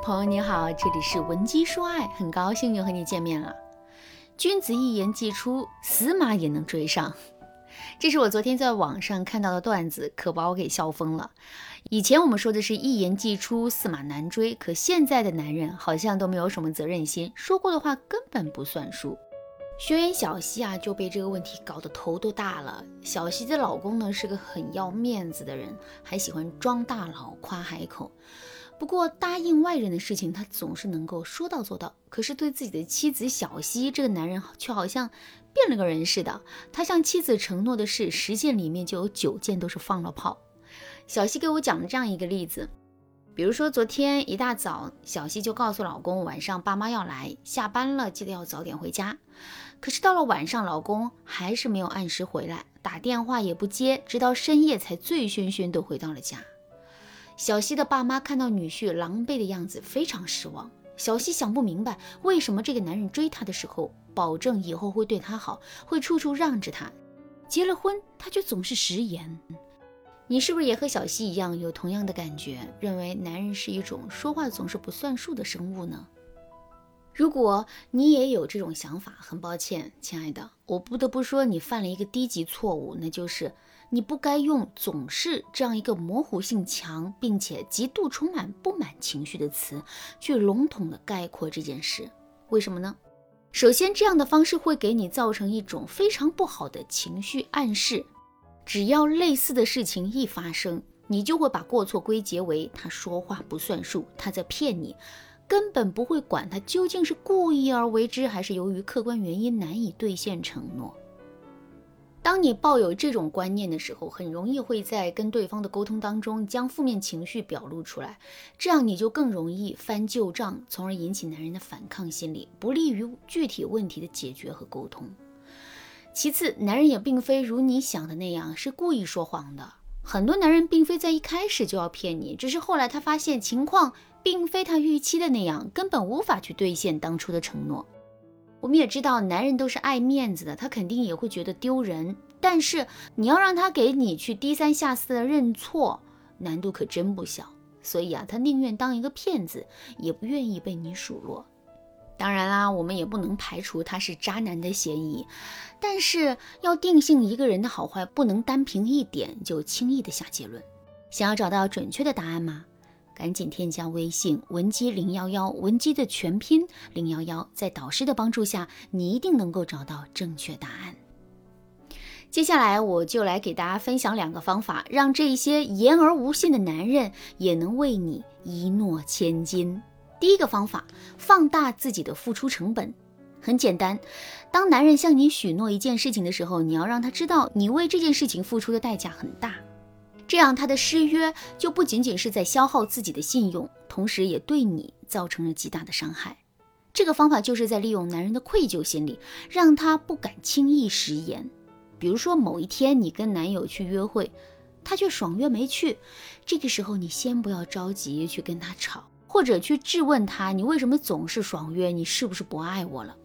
朋友你好，这里是文姬说爱，很高兴又和你见面了。君子一言既出，死马也能追上。这是我昨天在网上看到的段子，可把我给笑疯了。以前我们说的是一言既出，驷马难追，可现在的男人好像都没有什么责任心，说过的话根本不算数。学员小西啊就被这个问题搞得头都大了。小西的老公呢是个很要面子的人，还喜欢装大佬、夸海口。不过答应外人的事情，他总是能够说到做到。可是对自己的妻子小西，这个男人却好像变了个人似的。他向妻子承诺的事，十件里面就有九件都是放了炮。小西给我讲了这样一个例子，比如说昨天一大早，小西就告诉老公晚上爸妈要来，下班了记得要早点回家。可是到了晚上，老公还是没有按时回来，打电话也不接，直到深夜才醉醺醺的回到了家。小西的爸妈看到女婿狼狈的样子，非常失望。小西想不明白，为什么这个男人追她的时候，保证以后会对她好，会处处让着她；结了婚，他却总是食言。你是不是也和小西一样，有同样的感觉，认为男人是一种说话总是不算数的生物呢？如果你也有这种想法，很抱歉，亲爱的，我不得不说，你犯了一个低级错误，那就是。你不该用“总是”这样一个模糊性强，并且极度充满不满情绪的词，去笼统的概括这件事。为什么呢？首先，这样的方式会给你造成一种非常不好的情绪暗示。只要类似的事情一发生，你就会把过错归结为他说话不算数，他在骗你，根本不会管他究竟是故意而为之，还是由于客观原因难以兑现承诺。当你抱有这种观念的时候，很容易会在跟对方的沟通当中将负面情绪表露出来，这样你就更容易翻旧账，从而引起男人的反抗心理，不利于具体问题的解决和沟通。其次，男人也并非如你想的那样是故意说谎的，很多男人并非在一开始就要骗你，只是后来他发现情况并非他预期的那样，根本无法去兑现当初的承诺。我们也知道，男人都是爱面子的，他肯定也会觉得丢人。但是你要让他给你去低三下四的认错，难度可真不小。所以啊，他宁愿当一个骗子，也不愿意被你数落。当然啦，我们也不能排除他是渣男的嫌疑。但是要定性一个人的好坏，不能单凭一点就轻易的下结论。想要找到准确的答案吗？赶紧添加微信文姬零幺幺，文姬的全拼零幺幺，在导师的帮助下，你一定能够找到正确答案。接下来我就来给大家分享两个方法，让这些言而无信的男人也能为你一诺千金。第一个方法，放大自己的付出成本。很简单，当男人向你许诺一件事情的时候，你要让他知道你为这件事情付出的代价很大。这样，他的失约就不仅仅是在消耗自己的信用，同时也对你造成了极大的伤害。这个方法就是在利用男人的愧疚心理，让他不敢轻易食言。比如说，某一天你跟男友去约会，他却爽约没去，这个时候你先不要着急去跟他吵，或者去质问他你为什么总是爽约，你是不是不爱我了？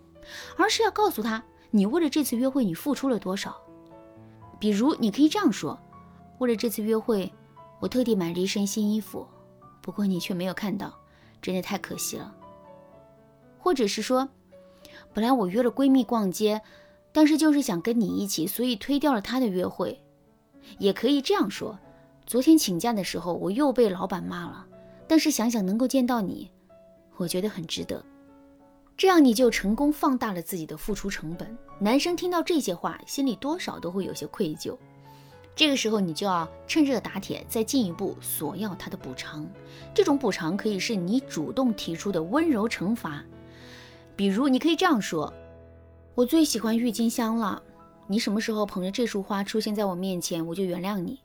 而是要告诉他，你为了这次约会你付出了多少。比如，你可以这样说。为了这次约会，我特地买了一身新衣服，不过你却没有看到，真的太可惜了。或者是说，本来我约了闺蜜逛街，但是就是想跟你一起，所以推掉了他的约会。也可以这样说，昨天请假的时候我又被老板骂了，但是想想能够见到你，我觉得很值得。这样你就成功放大了自己的付出成本。男生听到这些话，心里多少都会有些愧疚。这个时候，你就要趁热打铁，再进一步索要他的补偿。这种补偿可以是你主动提出的温柔惩罚，比如你可以这样说：“我最喜欢郁金香了，你什么时候捧着这束花出现在我面前，我就原谅你。”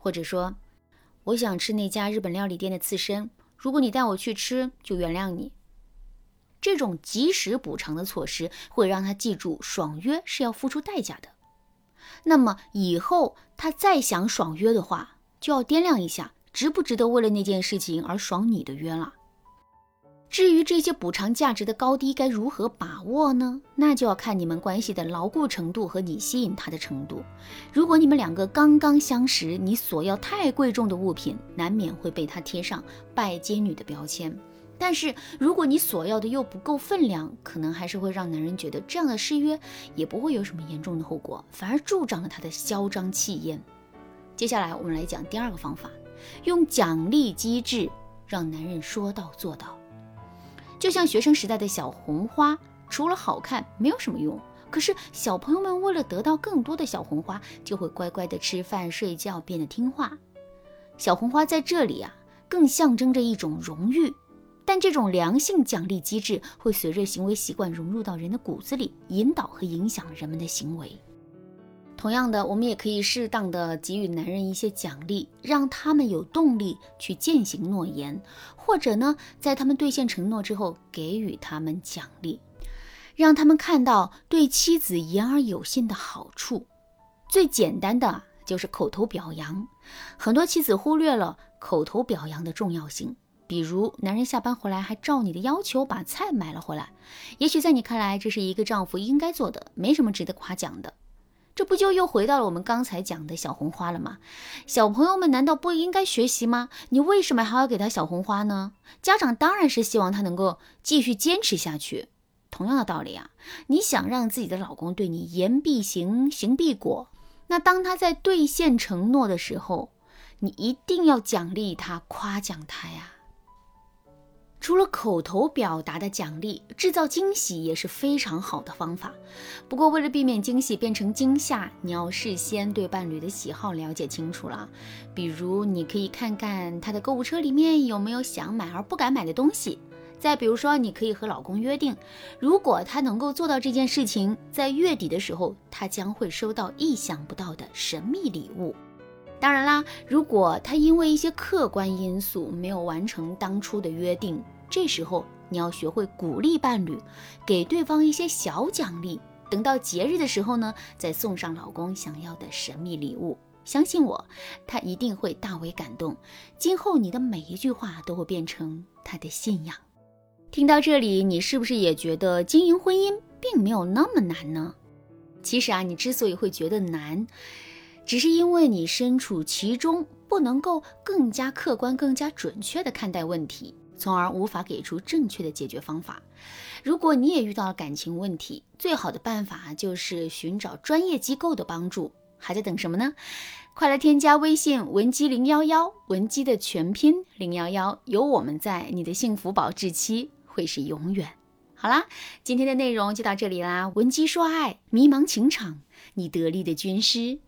或者说：“我想吃那家日本料理店的刺身，如果你带我去吃，就原谅你。”这种及时补偿的措施会让他记住，爽约是要付出代价的。那么以后他再想爽约的话，就要掂量一下值不值得为了那件事情而爽你的约了。至于这些补偿价值的高低该如何把握呢？那就要看你们关系的牢固程度和你吸引他的程度。如果你们两个刚刚相识，你索要太贵重的物品，难免会被他贴上拜金女的标签。但是如果你索要的又不够分量，可能还是会让男人觉得这样的失约也不会有什么严重的后果，反而助长了他的嚣张气焰。接下来我们来讲第二个方法，用奖励机制让男人说到做到。就像学生时代的小红花，除了好看没有什么用。可是小朋友们为了得到更多的小红花，就会乖乖的吃饭睡觉，变得听话。小红花在这里啊，更象征着一种荣誉。但这种良性奖励机制会随着行为习惯融入到人的骨子里，引导和影响人们的行为。同样的，我们也可以适当的给予男人一些奖励，让他们有动力去践行诺言，或者呢，在他们兑现承诺之后，给予他们奖励，让他们看到对妻子言而有信的好处。最简单的就是口头表扬，很多妻子忽略了口头表扬的重要性。比如，男人下班回来还照你的要求把菜买了回来，也许在你看来这是一个丈夫应该做的，没什么值得夸奖的。这不就又回到了我们刚才讲的小红花了吗？小朋友们难道不应该学习吗？你为什么还要给他小红花呢？家长当然是希望他能够继续坚持下去。同样的道理啊，你想让自己的老公对你言必行，行必果，那当他在兑现承诺的时候，你一定要奖励他，夸奖他呀。除了口头表达的奖励，制造惊喜也是非常好的方法。不过，为了避免惊喜变成惊吓，你要事先对伴侣的喜好了解清楚了。比如，你可以看看他的购物车里面有没有想买而不敢买的东西。再比如说，你可以和老公约定，如果他能够做到这件事情，在月底的时候，他将会收到意想不到的神秘礼物。当然啦，如果他因为一些客观因素没有完成当初的约定，这时候你要学会鼓励伴侣，给对方一些小奖励。等到节日的时候呢，再送上老公想要的神秘礼物。相信我，他一定会大为感动。今后你的每一句话都会变成他的信仰。听到这里，你是不是也觉得经营婚姻并没有那么难呢？其实啊，你之所以会觉得难。只是因为你身处其中，不能够更加客观、更加准确地看待问题，从而无法给出正确的解决方法。如果你也遇到了感情问题，最好的办法就是寻找专业机构的帮助。还在等什么呢？快来添加微信文姬零幺幺，文姬的全拼零幺幺，有我们在，你的幸福保质期会是永远。好啦，今天的内容就到这里啦。文姬说爱，迷茫情场，你得力的军师。